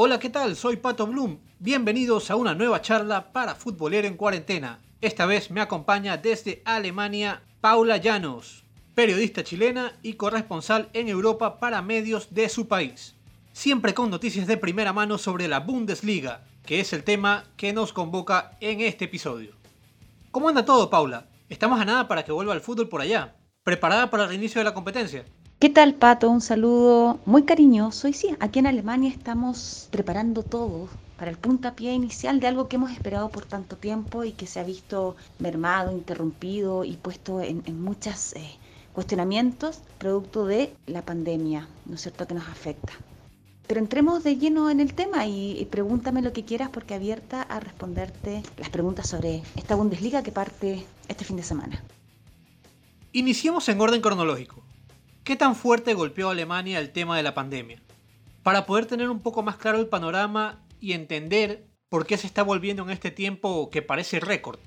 Hola, ¿qué tal? Soy Pato Bloom. Bienvenidos a una nueva charla para Futbolero en Cuarentena. Esta vez me acompaña desde Alemania Paula Llanos, periodista chilena y corresponsal en Europa para medios de su país. Siempre con noticias de primera mano sobre la Bundesliga, que es el tema que nos convoca en este episodio. ¿Cómo anda todo, Paula? Estamos a nada para que vuelva al fútbol por allá. ¿Preparada para el reinicio de la competencia? ¿Qué tal, Pato? Un saludo muy cariñoso. Y sí, aquí en Alemania estamos preparando todo para el puntapié inicial de algo que hemos esperado por tanto tiempo y que se ha visto mermado, interrumpido y puesto en, muchos eh, cuestionamientos producto de la pandemia, ¿no es cierto?, que nos afecta. Pero entremos de lleno en el tema y, y, pregúntame lo que quieras porque abierta a responderte las preguntas sobre esta Bundesliga que parte este fin de semana. Iniciemos en orden cronológico. ¿Qué tan fuerte golpeó a Alemania el tema de la pandemia? Para poder tener un poco más claro el panorama y entender por qué se está volviendo en este tiempo que parece récord.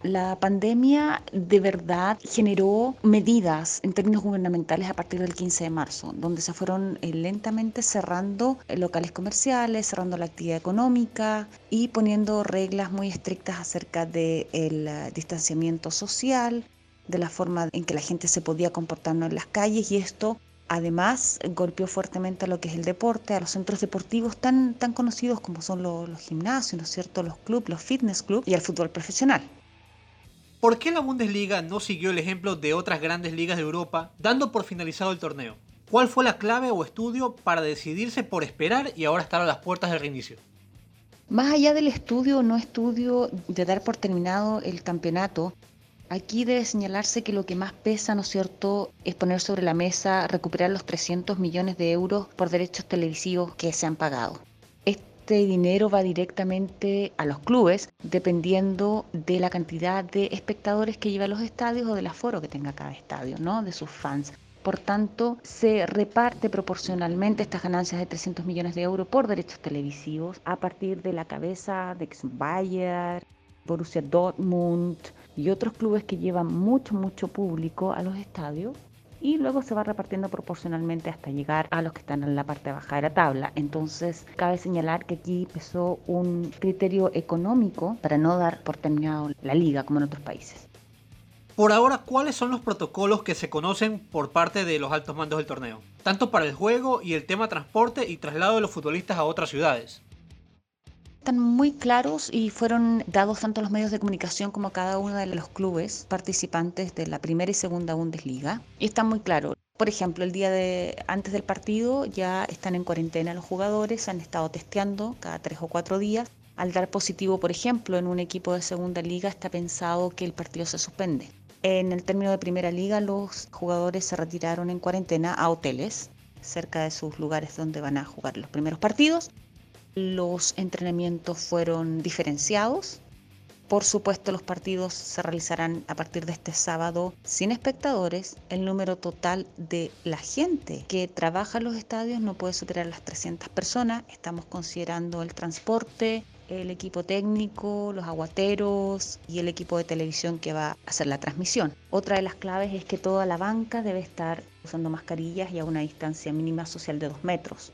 La pandemia de verdad generó medidas en términos gubernamentales a partir del 15 de marzo, donde se fueron eh, lentamente cerrando eh, locales comerciales, cerrando la actividad económica y poniendo reglas muy estrictas acerca del eh, distanciamiento social, de la forma en que la gente se podía comportar en las calles y esto además golpeó fuertemente a lo que es el deporte, a los centros deportivos tan, tan conocidos como son los, los gimnasios, ¿no es cierto?, los clubes, los fitness clubs y el fútbol profesional. ¿Por qué la Bundesliga no siguió el ejemplo de otras grandes ligas de Europa, dando por finalizado el torneo? ¿Cuál fue la clave o estudio para decidirse por esperar y ahora estar a las puertas del reinicio? Más allá del estudio o no estudio de dar por terminado el campeonato, Aquí debe señalarse que lo que más pesa, ¿no es cierto?, es poner sobre la mesa recuperar los 300 millones de euros por derechos televisivos que se han pagado. Este dinero va directamente a los clubes dependiendo de la cantidad de espectadores que lleva a los estadios o del aforo que tenga cada estadio, ¿no?, de sus fans. Por tanto, se reparte proporcionalmente estas ganancias de 300 millones de euros por derechos televisivos a partir de la cabeza de Bayern, Borussia Dortmund y otros clubes que llevan mucho, mucho público a los estadios y luego se va repartiendo proporcionalmente hasta llegar a los que están en la parte baja de la tabla. Entonces, cabe señalar que aquí empezó un criterio económico para no dar por terminado la liga como en otros países. Por ahora, ¿cuáles son los protocolos que se conocen por parte de los altos mandos del torneo? Tanto para el juego y el tema transporte y traslado de los futbolistas a otras ciudades están muy claros y fueron dados tanto los medios de comunicación como cada uno de los clubes participantes de la primera y segunda Bundesliga. Y están muy claros. Por ejemplo, el día de antes del partido ya están en cuarentena los jugadores, han estado testeando cada tres o cuatro días. Al dar positivo, por ejemplo, en un equipo de segunda liga está pensado que el partido se suspende. En el término de primera liga, los jugadores se retiraron en cuarentena a hoteles cerca de sus lugares donde van a jugar los primeros partidos los entrenamientos fueron diferenciados. Por supuesto, los partidos se realizarán a partir de este sábado sin espectadores. El número total de la gente que trabaja en los estadios no puede superar las 300 personas. Estamos considerando el transporte, el equipo técnico, los aguateros y el equipo de televisión que va a hacer la transmisión. Otra de las claves es que toda la banca debe estar usando mascarillas y a una distancia mínima social de dos metros.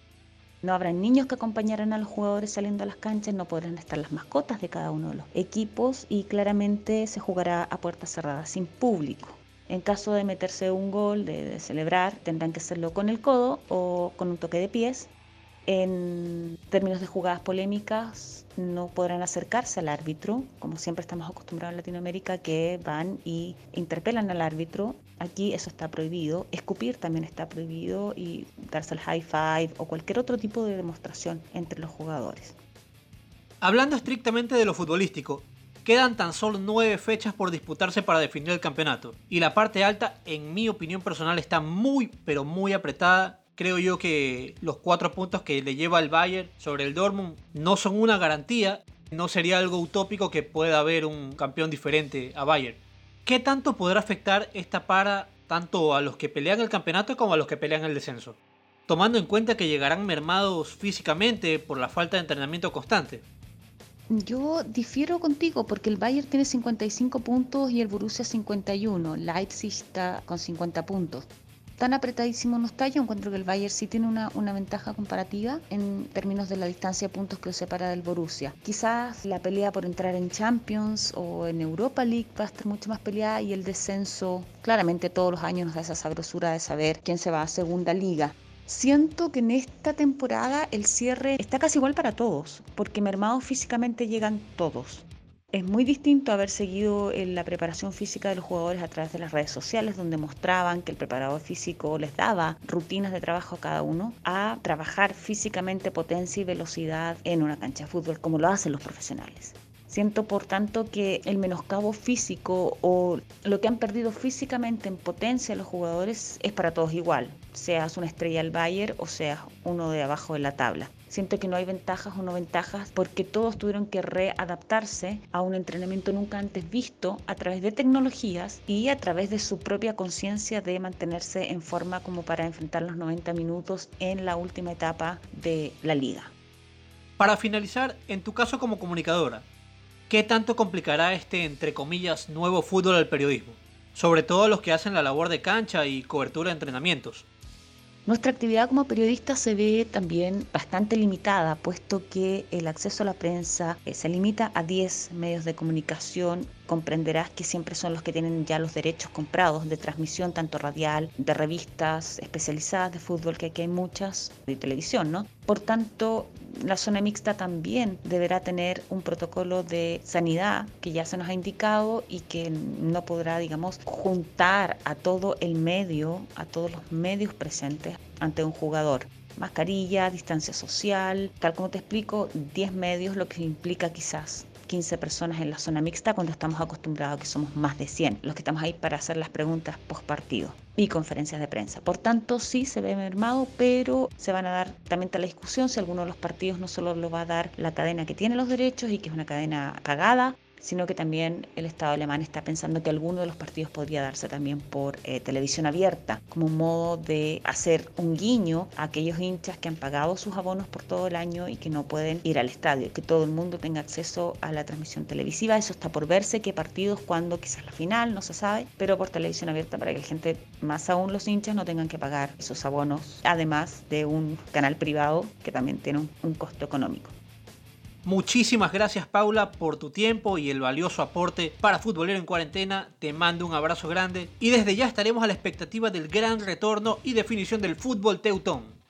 No habrá niños que acompañarán a los jugadores saliendo a las canchas, no podrán estar las mascotas de cada uno de los equipos y claramente se jugará a puertas cerradas, sin público. En caso de meterse un gol, de, celebrar, tendrán que hacerlo con el codo o con un toque de pies. En términos de jugadas polémicas, no podrán acercarse al árbitro, como siempre estamos acostumbrados en Latinoamérica, que van y interpelan al árbitro Aquí eso está prohibido. Escupir también está prohibido y darse el high five o cualquier otro tipo de demostración entre los jugadores. Hablando estrictamente de lo futbolístico, quedan tan solo nueve fechas por disputarse para definir el campeonato. Y la parte alta, en mi opinión personal, está muy, pero muy apretada. Creo yo que los cuatro puntos que le lleva el Bayern sobre el Dortmund no son una garantía. No sería algo utópico que pueda haber un campeón diferente a Bayern. ¿Qué tanto podrá afectar esta para tanto a los que pelean el campeonato como a los que pelean el descenso? Tomando en cuenta que llegarán mermados físicamente por la falta de entrenamiento constante. Yo difiero contigo porque el Bayern tiene 55 puntos y el Borussia 51. Leipzig está con 50 puntos. Tan apretadísimo no está. Yo encuentro que el Bayern sí tiene una, una, ventaja comparativa en términos de la distancia de puntos que lo separa del Borussia. Quizás la pelea por entrar en Champions o en Europa League va a estar mucho más peleada y el descenso, claramente todos los años nos da esa sabrosura de saber quién se va a segunda liga. Siento que en esta temporada el cierre está casi igual para todos, porque mermados físicamente llegan todos. Es muy distinto haber seguido la preparación física de los jugadores a través de las redes sociales, donde mostraban que el preparador físico les daba rutinas de trabajo a cada uno, a trabajar físicamente potencia y velocidad en una cancha de fútbol, como lo hacen los profesionales. Siento, por tanto, que el menoscabo físico o lo que han perdido físicamente en potencia los jugadores es para todos igual, seas una estrella del Bayern o seas uno de abajo de la tabla. Siento que no hay ventajas o no ventajas porque todos tuvieron que readaptarse a un entrenamiento nunca antes visto a través de tecnologías y a través de su propia conciencia de mantenerse en forma como para enfrentar los 90 minutos en la última etapa de la liga. Para finalizar, en tu caso como comunicadora, ¿qué tanto complicará este, entre comillas, nuevo fútbol al periodismo? Sobre todo los que hacen la labor de cancha y cobertura de entrenamientos. Nuestra actividad como periodista se ve también bastante limitada, puesto que el acceso a la prensa eh, se limita a 10 medios de comunicación. Comprenderás que siempre son los que tienen ya los derechos comprados de transmisión, tanto radial, de revistas especializadas de fútbol, que aquí hay muchas, de televisión, ¿no? Por tanto, la zona mixta también deberá tener un protocolo de sanidad que ya se nos ha indicado y que no podrá, digamos, juntar a todo el medio, a todos los medios presentes ante un jugador. Mascarilla, distancia social, tal como te explico, 10 medios, lo que implica quizás 15 personas en la zona mixta cuando estamos acostumbrados a que somos más de 100, los que estamos ahí para hacer las preguntas post partido y conferencias de prensa. Por tanto, sí se ve mermado, pero se van a dar también a la discusión si alguno de los partidos no solo lo va a dar la cadena que tiene los derechos y que es una cadena pagada, sino que también el Estado alemán está pensando que alguno de los partidos podría darse también por eh, televisión abierta, como un modo de hacer un guiño a aquellos hinchas que han pagado sus abonos por todo el año y que no pueden ir al estadio, que todo el mundo tenga acceso a la transmisión televisiva. Eso está por verse, qué partidos, cuándo, quizás la final, no se sabe, pero por televisión abierta para que la gente, más aún los hinchas, no tengan que pagar esos abonos, además de un canal privado que también tiene un costo económico. Muchísimas gracias Paula por tu tiempo y el valioso aporte para Futbolero en Cuarentena. Te mando un abrazo grande y desde ya estaremos a la expectativa del gran retorno y definición del fútbol teutón.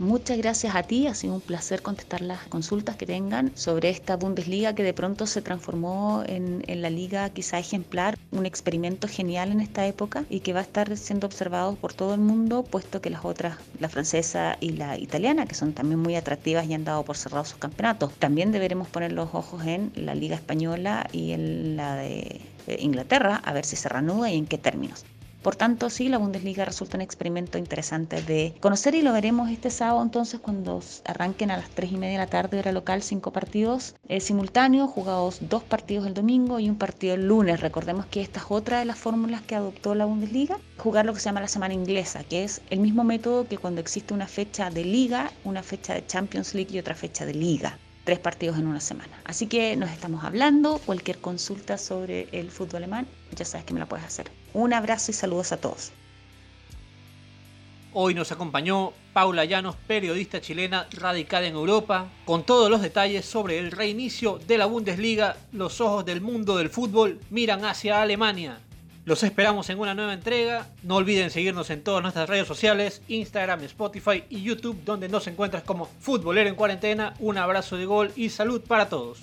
Muchas gracias a ti, ha sido un placer contestar las consultas que tengan sobre esta Bundesliga que de pronto se transformó en, la liga quizá ejemplar, un experimento genial en esta época y que va a estar siendo observado por todo el mundo, puesto que las otras, la francesa y la italiana, que son también muy atractivas y han dado por cerrados sus campeonatos, también deberemos poner los ojos en la liga española y en la de Inglaterra, a ver si se reanuda y en qué términos. Por tanto, sí, la Bundesliga resulta un experimento interesante de conocer y lo veremos este sábado entonces cuando arranquen a las 3 y media de la tarde hora local cinco partidos eh, simultáneos, jugados dos partidos el domingo y un partido el lunes. Recordemos que esta es otra de las fórmulas que adoptó la Bundesliga, jugar lo que se llama la semana inglesa, que es el mismo método que cuando existe una fecha de liga, una fecha de Champions League y otra fecha de liga tres partidos en una semana. Así que nos estamos hablando. Cualquier consulta sobre el fútbol alemán, ya sabes que me la puedes hacer. Un abrazo y saludos a todos. Hoy nos acompañó Paula Llanos, periodista chilena radicada en Europa, con todos los detalles sobre el reinicio de la Bundesliga. Los ojos del mundo del fútbol miran hacia Alemania. Los esperamos en una nueva entrega. No olviden seguirnos en todas nuestras redes sociales, Instagram, Spotify y YouTube, donde nos encuentras como Futbolero en Cuarentena. Un abrazo de gol y salud para todos.